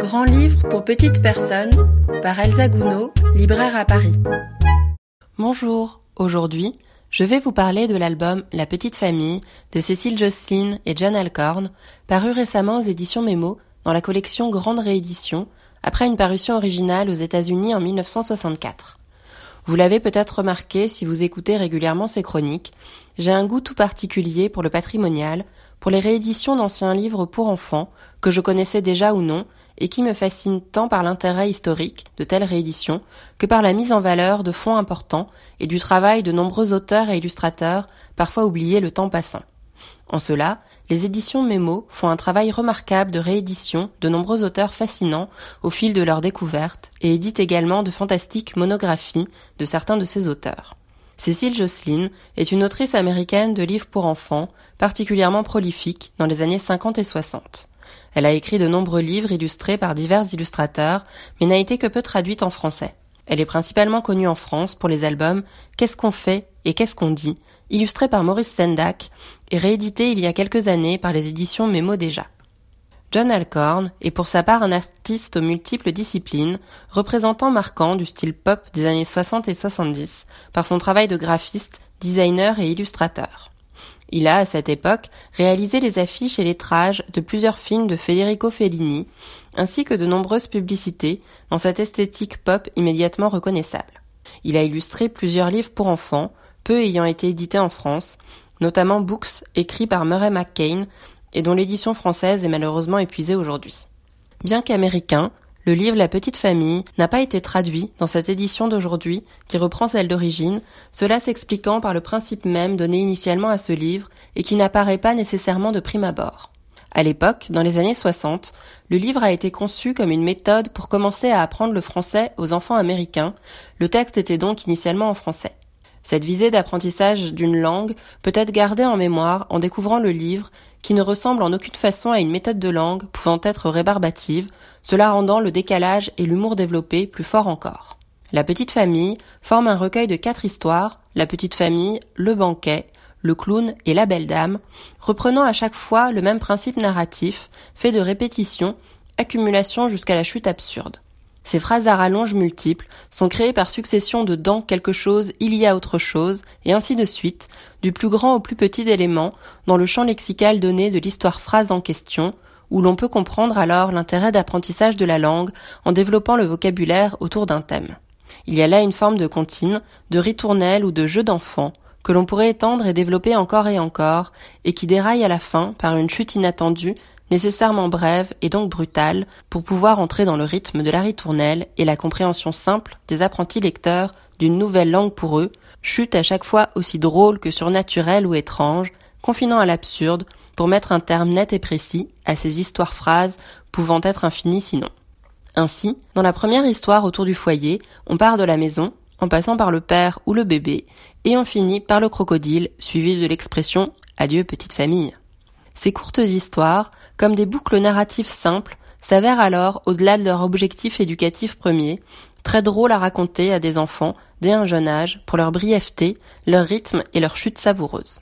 Grand livre pour petites personnes par Elsa Gounod, libraire à Paris. Bonjour, aujourd'hui, je vais vous parler de l'album La Petite Famille de Cécile Jocelyn et John Alcorn, paru récemment aux éditions Mémo dans la collection Grande Réédition, après une parution originale aux États-Unis en 1964. Vous l'avez peut-être remarqué si vous écoutez régulièrement ces chroniques, j'ai un goût tout particulier pour le patrimonial, pour les rééditions d'anciens livres pour enfants, que je connaissais déjà ou non, et qui me fascinent tant par l'intérêt historique de telles rééditions que par la mise en valeur de fonds importants et du travail de nombreux auteurs et illustrateurs, parfois oubliés le temps passant. En cela, les éditions Mémo font un travail remarquable de réédition de nombreux auteurs fascinants au fil de leur découverte et éditent également de fantastiques monographies de certains de ces auteurs. Cécile Jocelyn est une autrice américaine de livres pour enfants, particulièrement prolifique dans les années 50 et 60. Elle a écrit de nombreux livres illustrés par divers illustrateurs, mais n'a été que peu traduite en français. Elle est principalement connue en France pour les albums Qu'est-ce qu'on fait et Qu'est-ce qu'on dit, illustrés par Maurice Sendak et réédités il y a quelques années par les éditions Mémo déjà. John Alcorn est pour sa part un artiste aux multiples disciplines, représentant marquant du style pop des années 60 et 70 par son travail de graphiste, designer et illustrateur. Il a, à cette époque, réalisé les affiches et lettrages de plusieurs films de Federico Fellini, ainsi que de nombreuses publicités dans cette esthétique pop immédiatement reconnaissable. Il a illustré plusieurs livres pour enfants, peu ayant été édités en France, notamment Books, écrits par Murray McCain, et dont l'édition française est malheureusement épuisée aujourd'hui. Bien qu'américain, le livre La petite famille n'a pas été traduit dans cette édition d'aujourd'hui qui reprend celle d'origine, cela s'expliquant par le principe même donné initialement à ce livre et qui n'apparaît pas nécessairement de prime abord. À l'époque, dans les années 60, le livre a été conçu comme une méthode pour commencer à apprendre le français aux enfants américains. Le texte était donc initialement en français. Cette visée d'apprentissage d'une langue peut être gardée en mémoire en découvrant le livre, qui ne ressemble en aucune façon à une méthode de langue pouvant être rébarbative, cela rendant le décalage et l'humour développé plus fort encore. La petite famille forme un recueil de quatre histoires, la petite famille, le banquet, le clown et la belle dame, reprenant à chaque fois le même principe narratif, fait de répétitions, accumulation jusqu'à la chute absurde. Ces phrases à rallonge multiples sont créées par succession de dans quelque chose il y a autre chose, et ainsi de suite, du plus grand au plus petit élément, dans le champ lexical donné de l'histoire phrase en question, où l'on peut comprendre alors l'intérêt d'apprentissage de la langue en développant le vocabulaire autour d'un thème. Il y a là une forme de comptine, de ritournelle ou de jeu d'enfant, que l'on pourrait étendre et développer encore et encore, et qui déraille à la fin par une chute inattendue nécessairement brève et donc brutale, pour pouvoir entrer dans le rythme de la ritournelle et la compréhension simple des apprentis lecteurs d'une nouvelle langue pour eux, chute à chaque fois aussi drôle que surnaturelle ou étrange, confinant à l'absurde, pour mettre un terme net et précis à ces histoires-phrases pouvant être infinies sinon. Ainsi, dans la première histoire autour du foyer, on part de la maison, en passant par le père ou le bébé, et on finit par le crocodile, suivi de l'expression Adieu petite famille. Ces courtes histoires, comme des boucles narratives simples, s'avèrent alors, au-delà de leur objectif éducatif premier, très drôles à raconter à des enfants dès un jeune âge pour leur brièveté, leur rythme et leur chute savoureuse.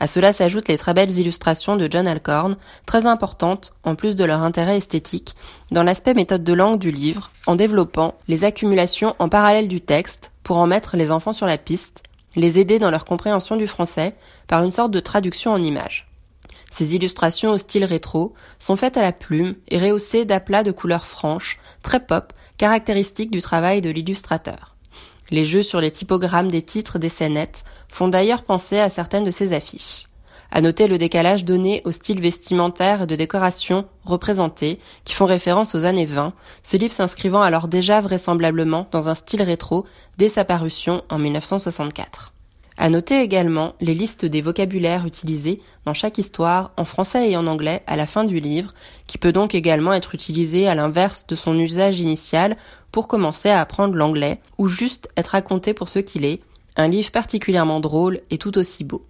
À cela s'ajoutent les très belles illustrations de John Alcorn, très importantes, en plus de leur intérêt esthétique, dans l'aspect méthode de langue du livre, en développant les accumulations en parallèle du texte pour en mettre les enfants sur la piste, les aider dans leur compréhension du français par une sorte de traduction en images. Ces illustrations au style rétro sont faites à la plume et rehaussées d'aplats de couleurs franches, très pop, caractéristiques du travail de l'illustrateur. Les jeux sur les typogrammes des titres des scénettes font d'ailleurs penser à certaines de ces affiches. À noter le décalage donné au style vestimentaire et de décoration représenté, qui font référence aux années 20, ce livre s'inscrivant alors déjà vraisemblablement dans un style rétro dès sa parution en 1964. À noter également les listes des vocabulaires utilisés dans chaque histoire en français et en anglais à la fin du livre, qui peut donc également être utilisé à l'inverse de son usage initial pour commencer à apprendre l'anglais ou juste être raconté pour ce qu'il est, un livre particulièrement drôle et tout aussi beau.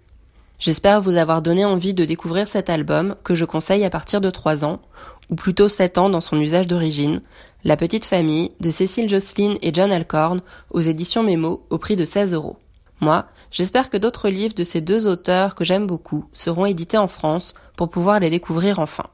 J'espère vous avoir donné envie de découvrir cet album que je conseille à partir de 3 ans, ou plutôt 7 ans dans son usage d'origine, La petite famille de Cécile Jocelyn et John Alcorn aux éditions Mémo au prix de 16 euros. Moi, j'espère que d'autres livres de ces deux auteurs que j'aime beaucoup seront édités en France pour pouvoir les découvrir enfin.